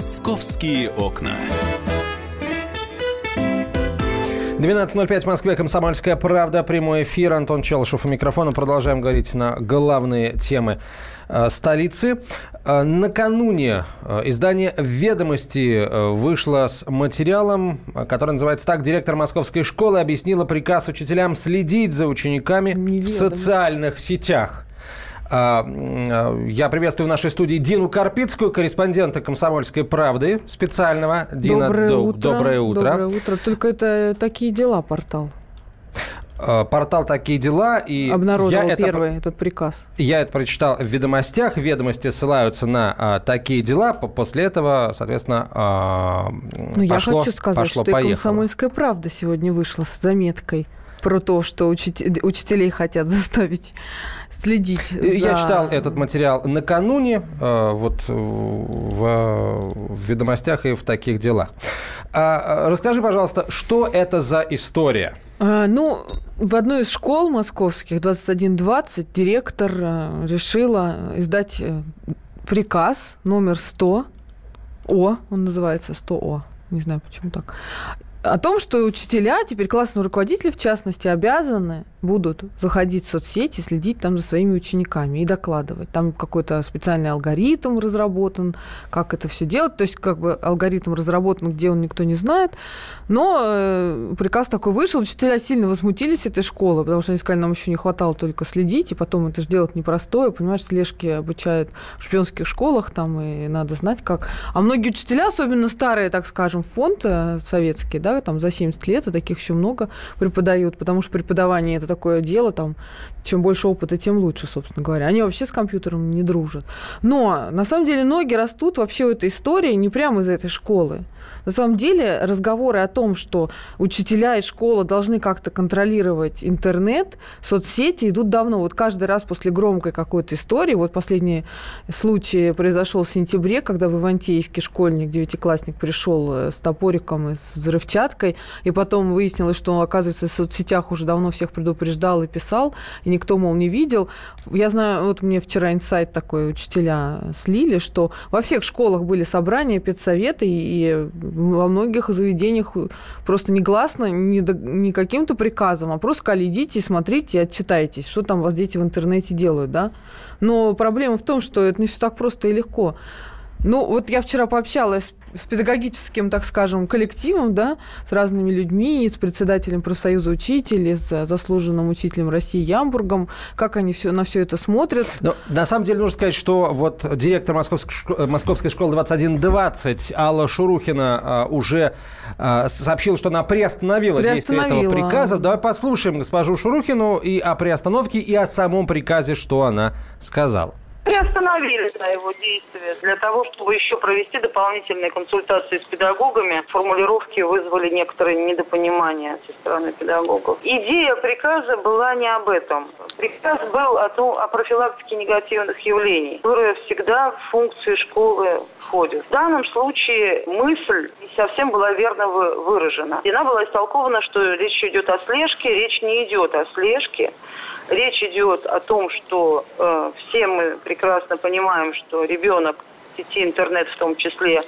«Московские окна». 12.05 в Москве, Комсомольская правда, прямой эфир. Антон Челышев у микрофона. Продолжаем говорить на главные темы э, столицы. Э, накануне э, издание «Ведомости» вышло с материалом, который называется так. Директор московской школы объяснила приказ учителям следить за учениками Неведомо. в социальных сетях. А, я приветствую в нашей студии Дину Карпицкую, корреспондента «Комсомольской правды» специального. Дина, доброе, до, утро. доброе утро. Доброе утро. Только это такие дела портал. А, портал «Такие дела». И Обнародовал я первый это, этот приказ. Я это прочитал в «Ведомостях». Ведомости ссылаются на а, «Такие дела». После этого, соответственно, а, Ну, я хочу сказать, пошло, что поехало. и «Комсомольская правда» сегодня вышла с заметкой – про то, что учитель, учителей хотят заставить следить. За... Я читал этот материал накануне, э, вот в, в ведомостях и в таких делах. А, расскажи, пожалуйста, что это за история? А, ну, в одной из школ московских, 2120, директор э, решила издать э, приказ номер 100, О, он называется 100О, не знаю, почему так о том, что учителя, теперь классные руководители, в частности, обязаны будут заходить в соцсети, следить там за своими учениками и докладывать. Там какой-то специальный алгоритм разработан, как это все делать. То есть как бы алгоритм разработан, где он никто не знает. Но э, приказ такой вышел. Учителя сильно возмутились этой школы, потому что они сказали, нам еще не хватало только следить, и потом это же делать непростое. Понимаешь, слежки обучают в шпионских школах, там и надо знать как. А многие учителя, особенно старые, так скажем, фонд э, советский, да, там за 70 лет, и таких еще много преподают, потому что преподавание это такое дело, там, чем больше опыта, тем лучше, собственно говоря. Они вообще с компьютером не дружат. Но, на самом деле, ноги растут вообще в этой истории не прямо из этой школы. На самом деле разговоры о том, что учителя и школа должны как-то контролировать интернет, соцсети идут давно. Вот каждый раз после громкой какой-то истории, вот последний случай произошел в сентябре, когда в Ивантеевке школьник, девятиклассник пришел э, с топориком и с взрывчаткой, и потом выяснилось, что он, оказывается, в соцсетях уже давно всех предупреждал и писал, и никто, мол, не видел. Я знаю, вот мне вчера инсайт такой учителя слили, что во всех школах были собрания, педсоветы, и во многих заведениях просто негласно, не, не каким-то приказом, а просто сказали, идите, смотрите отчитайтесь, что там у вас дети в интернете делают, да. Но проблема в том, что это не все так просто и легко. Ну, вот я вчера пообщалась с педагогическим, так скажем, коллективом, да, с разными людьми, с председателем профсоюза учителей, с заслуженным учителем России Ямбургом, как они все, на все это смотрят. Но, на самом деле нужно сказать, что вот директор Московской, школы, Московской школы 2120 Алла Шурухина а, уже а, сообщила, что она приостановила, приостановила действие этого приказа. Давай послушаем госпожу Шурухину и о приостановке, и о самом приказе, что она сказала приостановили да, его действия для того, чтобы еще провести дополнительные консультации с педагогами. Формулировки вызвали некоторые недопонимания со стороны педагогов. Идея приказа была не об этом. Приказ был о, том, о профилактике негативных явлений, которая всегда в функции школы входит. В данном случае мысль не совсем была верно выражена. И она была истолкована, что речь идет о слежке, речь не идет о слежке. Речь идет о том, что э, все мы прекрасно понимаем, что ребенок в сети интернет в том числе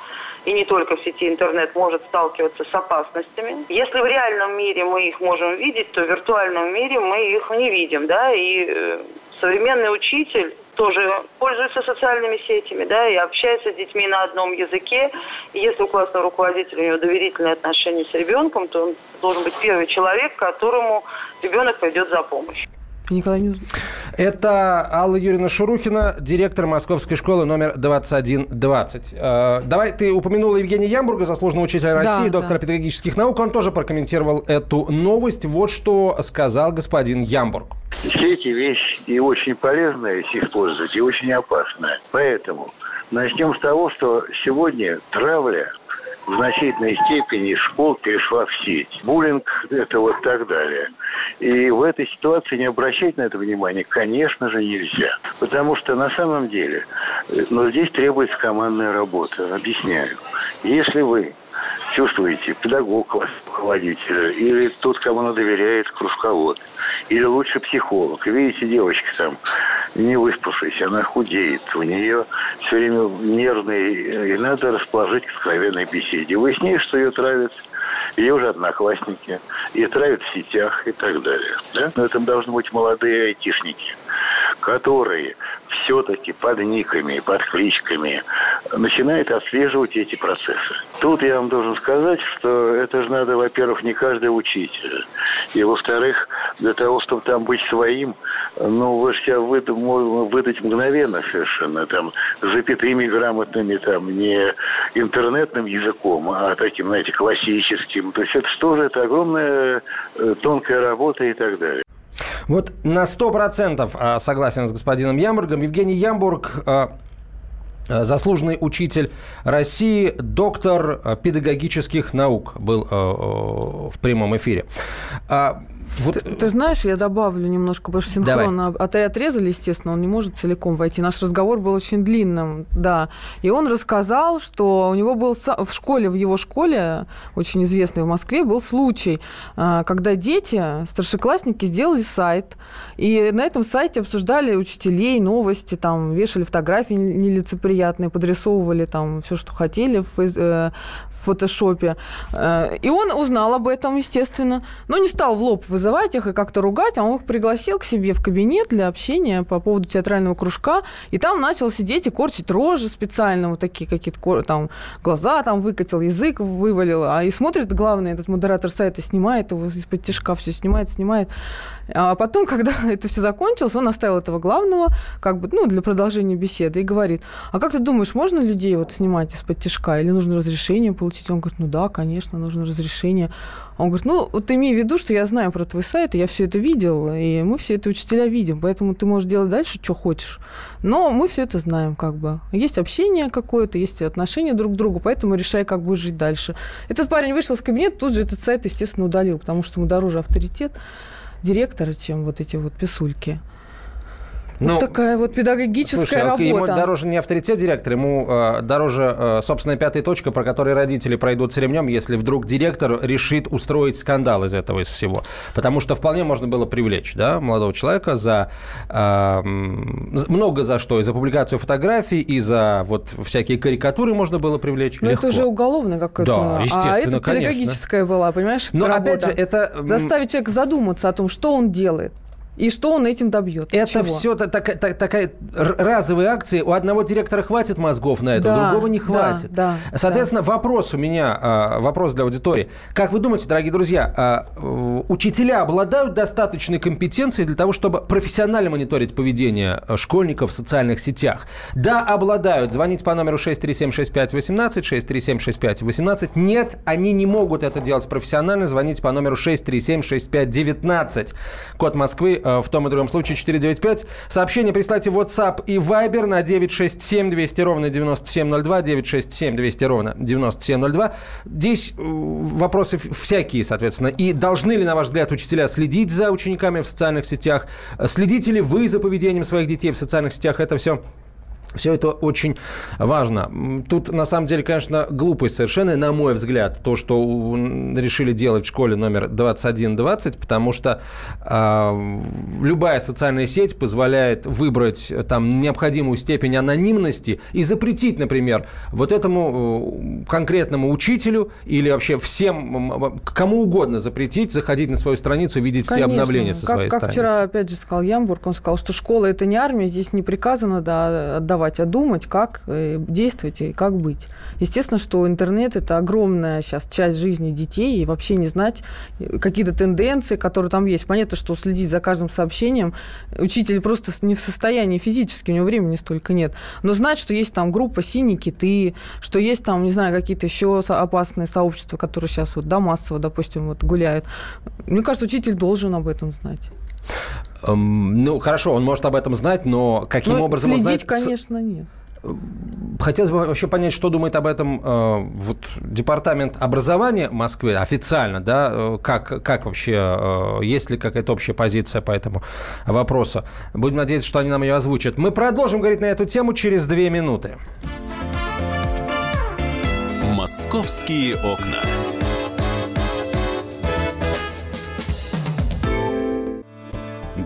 и не только в сети интернет может сталкиваться с опасностями. Если в реальном мире мы их можем видеть, то в виртуальном мире мы их не видим, да, и э, современный учитель тоже пользуется социальными сетями, да, и общается с детьми на одном языке. И если у классного руководителя у него доверительные отношения с ребенком, то он должен быть первый человек, которому ребенок пойдет за помощью. Никогда не узнал. Это Алла Юрьевна Шурухина, директор Московской школы номер 2120. Э, давай, ты упомянула Евгения Ямбурга, заслуженного учителя России, да, доктора да. педагогических наук. Он тоже прокомментировал эту новость. Вот что сказал господин Ямбург. Сети вещь и очень полезная использовать, и очень опасная. Поэтому начнем с того, что сегодня травля в значительной степени школ перешла в сеть. Буллинг – это вот так далее. И в этой ситуации не обращать на это внимание, конечно же, нельзя. Потому что на самом деле, э, но здесь требуется командная работа. Объясняю. Если вы чувствуете, педагог руководителя, или тот, кому она доверяет, кружковод, или лучше психолог. Видите, девочка там не выспавшаяся, она худеет. У нее все время нервный, и надо расположить к откровенной беседе. Выясняешь, что ее травят ее уже одноклассники, и травят в сетях и так далее. Да? Но это должны быть молодые айтишники, которые все-таки под никами, под кличками начинают отслеживать эти процессы. Тут я вам должен сказать, что это же надо, во-первых, не каждый учитель. И, во-вторых, для того, чтобы там быть своим, ну, вы же себя выдать, выдать мгновенно совершенно, там, запятыми грамотными, там, не интернетным языком, а таким, знаете, классическим. То есть это что же, это огромная э, тонкая работа и так далее. Вот на 100% а, согласен с господином Ямбургом. Евгений Ямбург а, а, заслуженный учитель России, доктор педагогических наук был в прямом эфире. Вот... Ты, ты знаешь, я добавлю немножко, потому что синхронно Давай. отрезали, естественно, он не может целиком войти. Наш разговор был очень длинным, да. И он рассказал, что у него был в школе, в его школе, очень известной в Москве, был случай, а, когда дети, старшеклассники, сделали сайт, и на этом сайте обсуждали учителей, новости, там, вешали фотографии нелицеприятные, подрисовывали там все, что хотели в, э, в фотошопе. Э, и он узнал об этом, естественно, но не стал в лоб вызывать их и как-то ругать, а он их пригласил к себе в кабинет для общения по поводу театрального кружка, и там начал сидеть и корчить рожи специально, вот такие какие-то там глаза там выкатил, язык вывалил, а и смотрит, главное, этот модератор сайта снимает его из-под тяжка, все снимает, снимает. А потом, когда это все закончилось, он оставил этого главного, как бы, ну, для продолжения беседы, и говорит, а как ты думаешь, можно людей вот снимать из-под тяжка, или нужно разрешение получить? Он говорит, ну да, конечно, нужно разрешение. Он говорит, ну, вот имей в виду, что я знаю про твой сайт, и я все это видел, и мы все это учителя видим, поэтому ты можешь делать дальше, что хочешь. Но мы все это знаем, как бы. Есть общение какое-то, есть отношения друг к другу, поэтому решай, как будешь жить дальше. Этот парень вышел из кабинета, тут же этот сайт, естественно, удалил, потому что ему дороже авторитет директора, чем вот эти вот писульки. Ну, вот такая вот педагогическая слушай, работа. Ему дороже не авторитет директора, ему э, дороже, э, собственно, пятая точка, про которой родители пройдут с ремнем, если вдруг директор решит устроить скандал из этого, из всего. Потому что вполне можно было привлечь да, молодого человека за э, много за что. И за публикацию фотографий, и за вот всякие карикатуры можно было привлечь. Но легко. это уже уголовное какое-то. Да, естественно, А это педагогическая конечно. была, понимаешь, Но работа. опять же, это... Заставить человека задуматься о том, что он делает. И что он этим добьется? Это Чего? все так, так, такая разовая акция. У одного директора хватит мозгов на это, да, у другого не хватит. Да, да, Соответственно, да. вопрос у меня, а, вопрос для аудитории. Как вы думаете, дорогие друзья, а, учителя обладают достаточной компетенцией для того, чтобы профессионально мониторить поведение а, школьников в социальных сетях? Да, обладают. Звоните по номеру 6376518, 6376518. Нет, они не могут это делать профессионально. Звоните по номеру 6376519. Код Москвы в том и другом случае 495. Сообщение присылайте в WhatsApp и Viber на 967 200 ровно 9702, 967 200 ровно 9702. Здесь э, вопросы всякие, соответственно. И должны ли, на ваш взгляд, учителя следить за учениками в социальных сетях? Следите ли вы за поведением своих детей в социальных сетях? Это все все это очень важно. Тут, на самом деле, конечно, глупость совершенно, на мой взгляд, то, что решили делать в школе номер 2120, потому что э, любая социальная сеть позволяет выбрать там необходимую степень анонимности и запретить, например, вот этому конкретному учителю или вообще всем, кому угодно запретить заходить на свою страницу, видеть Конечно. все обновления со как, своей как страницы. Как вчера, опять же, сказал Ямбург, он сказал, что школа – это не армия, здесь не приказано да, отдавать рисовать, а думать, как э, действовать и как быть. Естественно, что интернет – это огромная сейчас часть жизни детей, и вообще не знать э, какие-то тенденции, которые там есть. Понятно, что следить за каждым сообщением учитель просто не в состоянии физически, у него времени столько нет. Но знать, что есть там группа «Синие киты», что есть там, не знаю, какие-то еще опасные сообщества, которые сейчас вот, да, массово, допустим, вот гуляют. Мне кажется, учитель должен об этом знать. Эм, ну, хорошо, он может об этом знать, но каким ну, образом следить, знать... конечно, нет. Хотелось бы вообще понять, что думает об этом э, вот, департамент образования Москвы официально, да, э, как, как вообще, э, есть ли какая-то общая позиция по этому вопросу. Будем надеяться, что они нам ее озвучат. Мы продолжим говорить на эту тему через две минуты. Московские окна.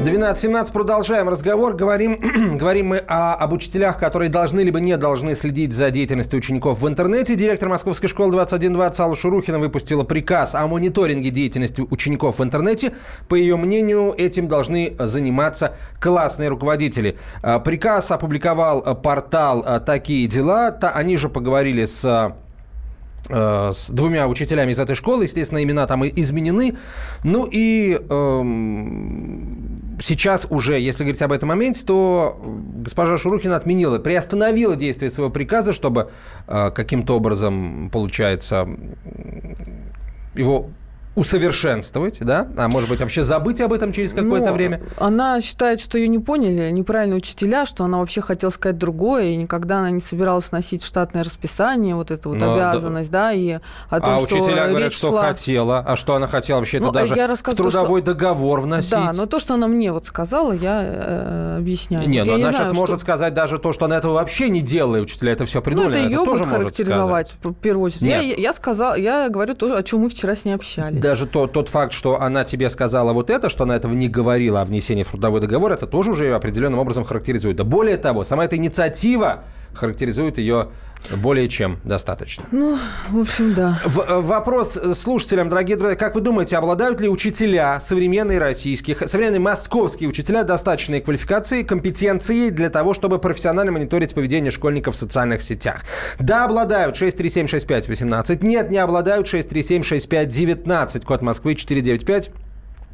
12.17. Продолжаем разговор. Говорим, говорим мы о, об учителях, которые должны либо не должны следить за деятельностью учеников в интернете. Директор Московской школы 2120 Алла Шурухина выпустила приказ о мониторинге деятельности учеников в интернете. По ее мнению, этим должны заниматься классные руководители. А, приказ опубликовал портал а, «Такие дела». Они же поговорили с с двумя учителями из этой школы. Естественно, имена там изменены. Ну и эм, сейчас уже, если говорить об этом моменте, то госпожа Шурухина отменила, приостановила действие своего приказа, чтобы э, каким-то образом, получается, его усовершенствовать, да? А может быть, вообще забыть об этом через какое-то ну, время? Она считает, что ее не поняли, неправильно учителя, что она вообще хотела сказать другое, и никогда она не собиралась носить штатное расписание, вот эту вот Но, ну, обязанность, да, да и о том, а что учителя говорят, речь что шла... хотела, а что она хотела вообще ну, это даже я в трудовой то, что... договор вносить. Да, но то, что она мне вот сказала, я э, объясняю. Не, вот но она не сейчас знаю, может что... сказать даже то, что она этого вообще не делала, и учителя это все придумали. Ну, это ее это будет характеризовать, в первую очередь. Нет. Я, я, сказала, я говорю то, о чем мы вчера с ней общались. Даже то, тот факт, что она тебе сказала вот это, что она этого не говорила о внесении в трудовой договор, это тоже уже ее определенным образом характеризует. Да более того, сама эта инициатива характеризует ее более чем достаточно. Ну, в общем, да. В, э, вопрос слушателям, дорогие друзья. Как вы думаете, обладают ли учителя, современные российские, современные московские учителя достаточной квалификации, компетенции для того, чтобы профессионально мониторить поведение школьников в социальных сетях? Да, обладают 6376518. Нет, не обладают 6376519. Код Москвы 495.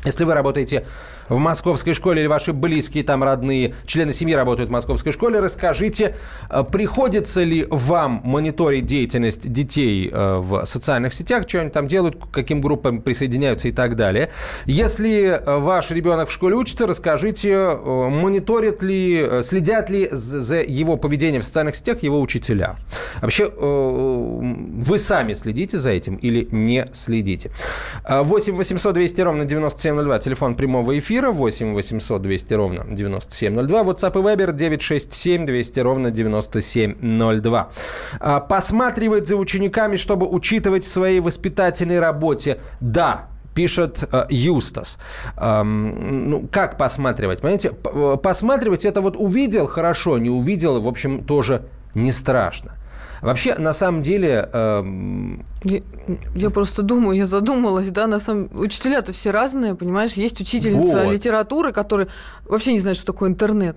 Если вы работаете в московской школе или ваши близкие там родные, члены семьи работают в московской школе, расскажите, э, приходится ли вам мониторить деятельность детей э, в социальных сетях, что они там делают, к каким группам присоединяются и так далее. Если э, ваш ребенок в школе учится, расскажите, мониторят ли, следят ли за его поведением в социальных сетях его учителя. Вообще, вы сами следите за этим или не следите? 8 800 200 ровно 9702, телефон прямого эфира эфира 8 800 200 ровно 9702. WhatsApp и Viber 967 200 ровно 9702. А, посматривать за учениками, чтобы учитывать в своей воспитательной работе. Да, пишет э, Юстас. Эм, ну, как посматривать? Понимаете, э, посматривать это вот увидел, хорошо, не увидел, в общем, тоже не страшно. Вообще, на самом деле... Э... Я, я просто думаю, я задумалась, да, на самом учителя-то все разные, понимаешь? Есть учительница вот. литературы, которая вообще не знает, что такое интернет.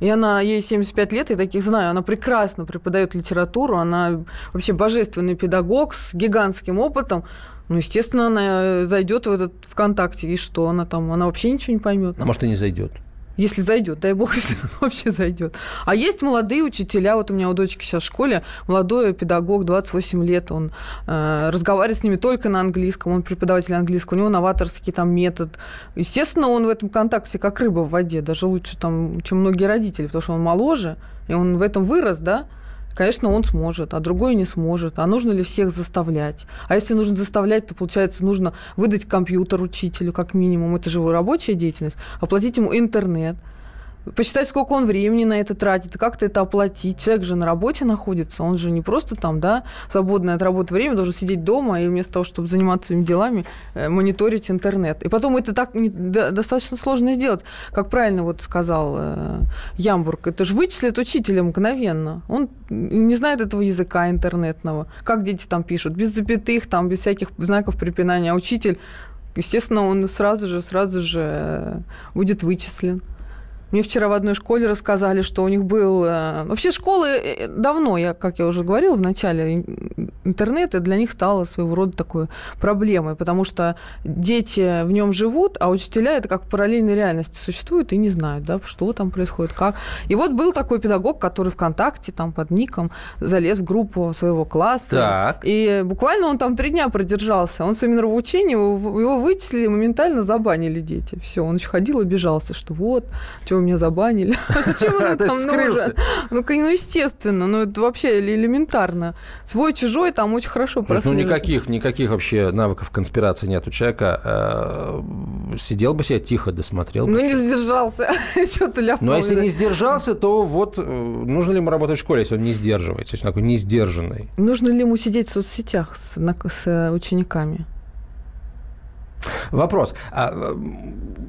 И она, ей 75 лет, я таких знаю, она прекрасно преподает литературу, она вообще божественный педагог с гигантским опытом. Ну, естественно, она зайдет в этот ВКонтакте, и что она там? Она вообще ничего не поймет. А может, и не зайдет. Если зайдет, дай бог, если вообще зайдет. А есть молодые учителя, вот у меня у дочки сейчас в школе, молодой педагог, 28 лет, он э, разговаривает с ними только на английском, он преподаватель английского, у него новаторский там метод. Естественно, он в этом контакте как рыба в воде, даже лучше там, чем многие родители, потому что он моложе, и он в этом вырос, да, конечно, он сможет, а другой не сможет. А нужно ли всех заставлять? А если нужно заставлять, то, получается, нужно выдать компьютер учителю, как минимум. Это же его рабочая деятельность. Оплатить ему интернет – посчитать, сколько он времени на это тратит, как-то это оплатить. Человек же на работе находится, он же не просто там, да, свободное от работы время, должен сидеть дома и вместо того, чтобы заниматься своими делами, э, мониторить интернет. И потом это так не, да, достаточно сложно сделать. Как правильно вот сказал э, Ямбург, это же вычислит учителя мгновенно. Он не знает этого языка интернетного. Как дети там пишут, без запятых, там, без всяких знаков препинания. А учитель, естественно, он сразу же, сразу же э, будет вычислен. Мне вчера в одной школе рассказали, что у них был... Э, вообще школы э, давно, я, как я уже говорила в начале интернет для них стало своего рода такой проблемой, потому что дети в нем живут, а учителя это как в параллельной реальности существуют и не знают, да, что там происходит, как. И вот был такой педагог, который ВКонтакте там под ником залез в группу своего класса. Так. И буквально он там три дня продержался. Он своими нравоучениями, его вычислили, моментально забанили дети. Все, он еще ходил и обижался, что вот, что вы меня забанили. Зачем он там нужен? Ну, ну, естественно, ну это вообще элементарно. Свой-чужой там очень хорошо Ну, никаких, никаких вообще навыков конспирации нет у человека. Э, сидел бы себе тихо, досмотрел. Ну, не сдержался. Что-то ляпнул. Ну, а если не сдержался, то вот э, нужно ли ему работать в школе, если он не сдерживается, если он такой не сдержанный? Нужно ли ему сидеть в соцсетях с, с учениками? Вопрос. А, э,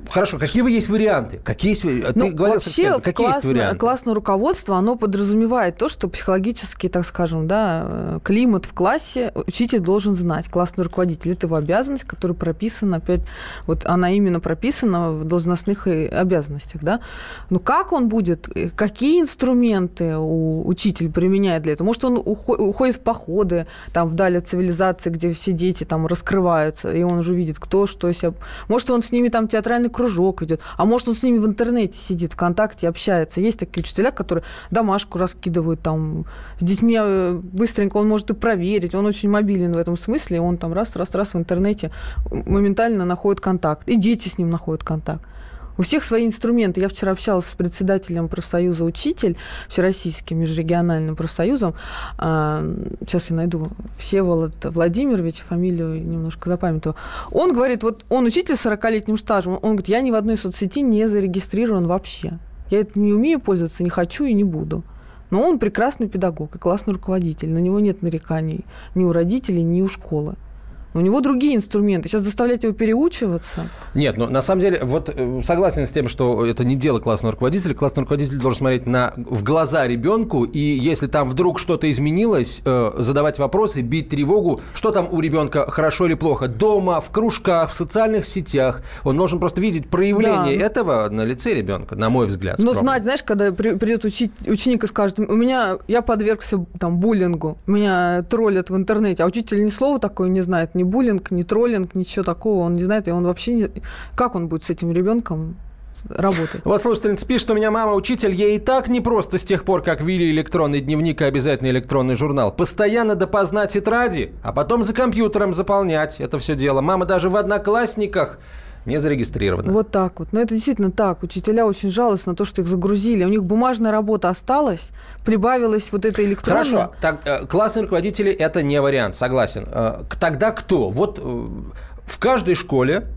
хорошо, какие вы есть варианты? Какие есть, ну, ты говорил, вообще, какие классно, есть варианты? Классное руководство, оно подразумевает то, что психологически, так скажем, да, э, климат в классе учитель должен знать. Классный руководитель – это его обязанность, которая прописана, опять, вот она именно прописана в должностных обязанностях, да. Но как он будет, э, какие инструменты у, учитель применяет для этого? Может, он уходит в походы, там, вдали от цивилизации, где все дети там раскрываются, и он уже видит, кто что себя... Может, он с ними там театральный кружок ведет, а может, он с ними в интернете сидит, ВКонтакте, общается. Есть такие учителя, которые домашку раскидывают там с детьми э, быстренько, он может и проверить, он очень мобилен в этом смысле, он там раз-раз-раз в интернете моментально находит контакт, и дети с ним находят контакт. У всех свои инструменты. Я вчера общалась с председателем профсоюза «Учитель», Всероссийским межрегиональным профсоюзом. А, сейчас я найду. Всеволод Владимирович, фамилию немножко запамятовал. Он говорит, вот он учитель с 40-летним стажем. Он говорит, я ни в одной соцсети не зарегистрирован вообще. Я это не умею пользоваться, не хочу и не буду. Но он прекрасный педагог и классный руководитель. На него нет нареканий ни у родителей, ни у школы. У него другие инструменты. Сейчас заставлять его переучиваться. Нет, ну на самом деле, вот э, согласен с тем, что это не дело классного руководителя. Классный руководитель должен смотреть на, в глаза ребенку, и если там вдруг что-то изменилось, э, задавать вопросы, бить тревогу, что там у ребенка хорошо или плохо. Дома, в кружках, в социальных сетях. Он должен просто видеть проявление да. этого на лице ребенка, на мой взгляд. Но знать, знаешь, когда придет учить, ученик и скажет, у меня, я подвергся там буллингу, меня троллят в интернете, а учитель ни слова такое не знает, ни буллинг, ни троллинг, ничего такого он не знает, и он вообще не... Как он будет с этим ребенком работать. Вот слушательница пишет, у меня мама учитель, ей и так не просто с тех пор, как ввели электронный дневник и обязательно электронный журнал. Постоянно допоздна тетради, а потом за компьютером заполнять это все дело. Мама даже в одноклассниках не зарегистрировано. Вот так вот. Но это действительно так. Учителя очень жалуются на то, что их загрузили. У них бумажная работа осталась, прибавилась вот эта электронная. Хорошо. Так, э, классные руководители – это не вариант, согласен. Э, тогда кто? Вот э, в каждой школе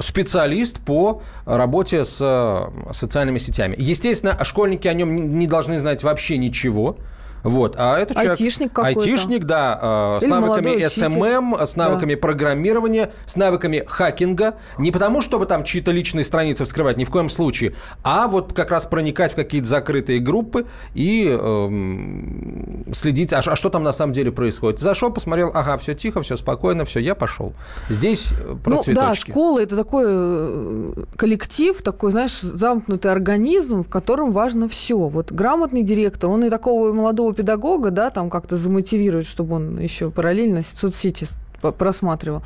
специалист по работе с социальными сетями. Естественно, школьники о нем не должны знать вообще ничего. Вот, а это человек... Айтишник какой-то. Айтишник, да, э, с навыками SMM, с навыками да. программирования, с навыками хакинга. Не потому, чтобы там чьи-то личные страницы вскрывать, ни в коем случае, а вот как раз проникать в какие-то закрытые группы и эм, следить, а, а что там на самом деле происходит. Зашел, посмотрел, ага, все тихо, все спокойно, все, я пошел. Здесь э, про ну, цветочки. Да, школа – это такой э, коллектив, такой, знаешь, замкнутый организм, в котором важно все. Вот грамотный директор, он и такого молодого молодого педагога, да, там как-то замотивировать, чтобы он еще параллельно соцсети просматривал.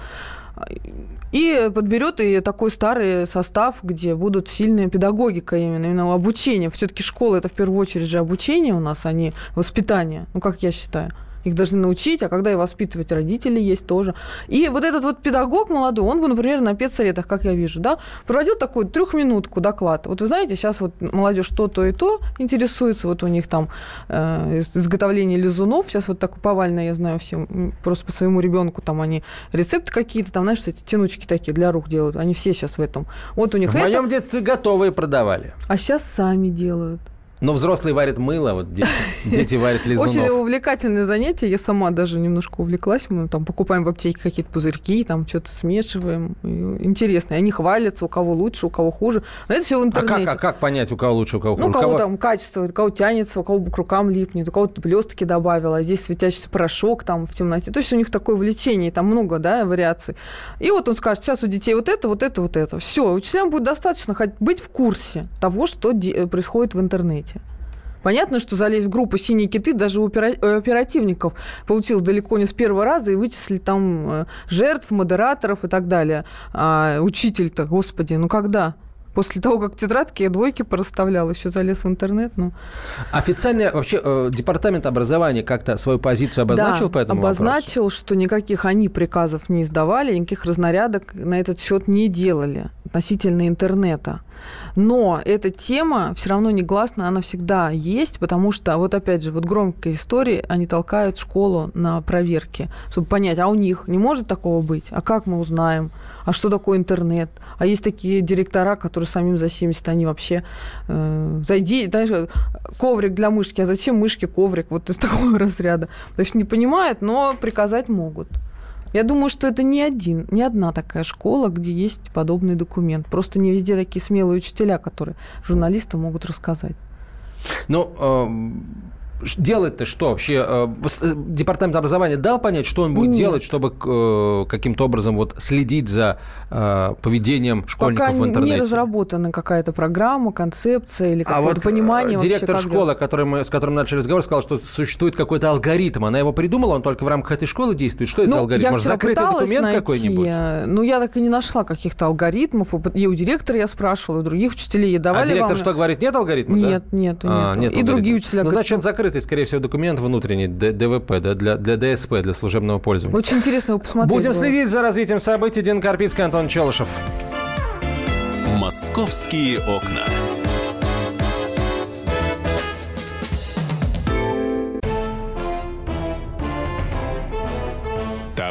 И подберет и такой старый состав, где будут сильная педагогика именно, именно обучение. Все-таки школа это в первую очередь же обучение у нас, а не воспитание, ну как я считаю. Их должны научить, а когда и воспитывать родители есть тоже. И вот этот вот педагог молодой, он бы, например, на педсоветах, как я вижу, да, проводил такую трехминутку доклад. Вот вы знаете, сейчас вот молодежь то, то и то интересуется, вот у них там э, изготовление лизунов, сейчас вот так повально, я знаю все, просто по своему ребенку там они рецепты какие-то, там, знаешь, эти тянучки такие для рук делают, они все сейчас в этом. Вот у них В это... моем детстве готовые продавали. А сейчас сами делают. Но взрослые варят мыло, вот дети, дети варят лизунов. Очень увлекательное занятие. Я сама даже немножко увлеклась. Мы там покупаем в аптеке какие-то пузырьки, там что-то смешиваем. Интересно. И они хвалятся, у кого лучше, у кого хуже. Но это все в интернете. А как, а как понять, у кого лучше, у кого хуже? Ну, у кого, кого там качество, у кого тянется, у кого к рукам липнет, у кого блестки добавила, а здесь светящийся порошок там в темноте. То есть у них такое влечение, там много, да, вариаций. И вот он скажет, сейчас у детей вот это, вот это, вот это. Все, учителям будет достаточно хоть быть в курсе того, что происходит в интернете. Понятно, что залезть в группу «Синие киты» даже у оперативников получилось далеко не с первого раза, и вычислили там э, жертв, модераторов и так далее. А учитель-то, господи, ну когда? После того, как тетрадки я двойки пораставлял, еще залез в интернет. Ну. Официально вообще э, департамент образования как-то свою позицию обозначил да, по этому обозначил, вопросу? что никаких они приказов не издавали, никаких разнарядок на этот счет не делали относительно интернета. Но эта тема все равно негласно, она всегда есть, потому что, вот опять же, вот громкие истории, они толкают школу на проверки, чтобы понять, а у них не может такого быть? А как мы узнаем? А что такое интернет? А есть такие директора, которые самим за 70, они вообще... Э, зайди, знаешь, коврик для мышки, а зачем мышке коврик? Вот из такого разряда. То есть не понимают, но приказать могут. Я думаю, что это не один, не одна такая школа, где есть подобный документ. Просто не везде такие смелые учителя, которые журналистам могут рассказать. Ну, делать-то что вообще? Э, э, департамент образования дал понять, что он будет Нет. делать, чтобы э, каким-то образом вот следить за поведением школьников Пока в интернете? не разработана какая-то программа, концепция или а какое-то а вот понимание директор вообще, школы, который мы, с которым начали разговор, сказал, что существует какой-то алгоритм. Она его придумала, он только в рамках этой школы действует. Что это ну, за алгоритм? Я Может, закрытый документ найти, какой-нибудь? Ну, я так и не нашла каких-то алгоритмов. И у директора я спрашивала, и других учителей. Давали а директор вам... что говорит? Нет алгоритма? Нет, да? нет, а, нет. И другие учителя. Ну, значит, закрытый, скорее всего, документ документ внутренний, ДВП, да, для, для ДСП, для служебного пользования. Очень интересно его посмотреть. Будем было. следить за развитием событий. Дин Карпицкий, Антон Челышев. «Московские окна».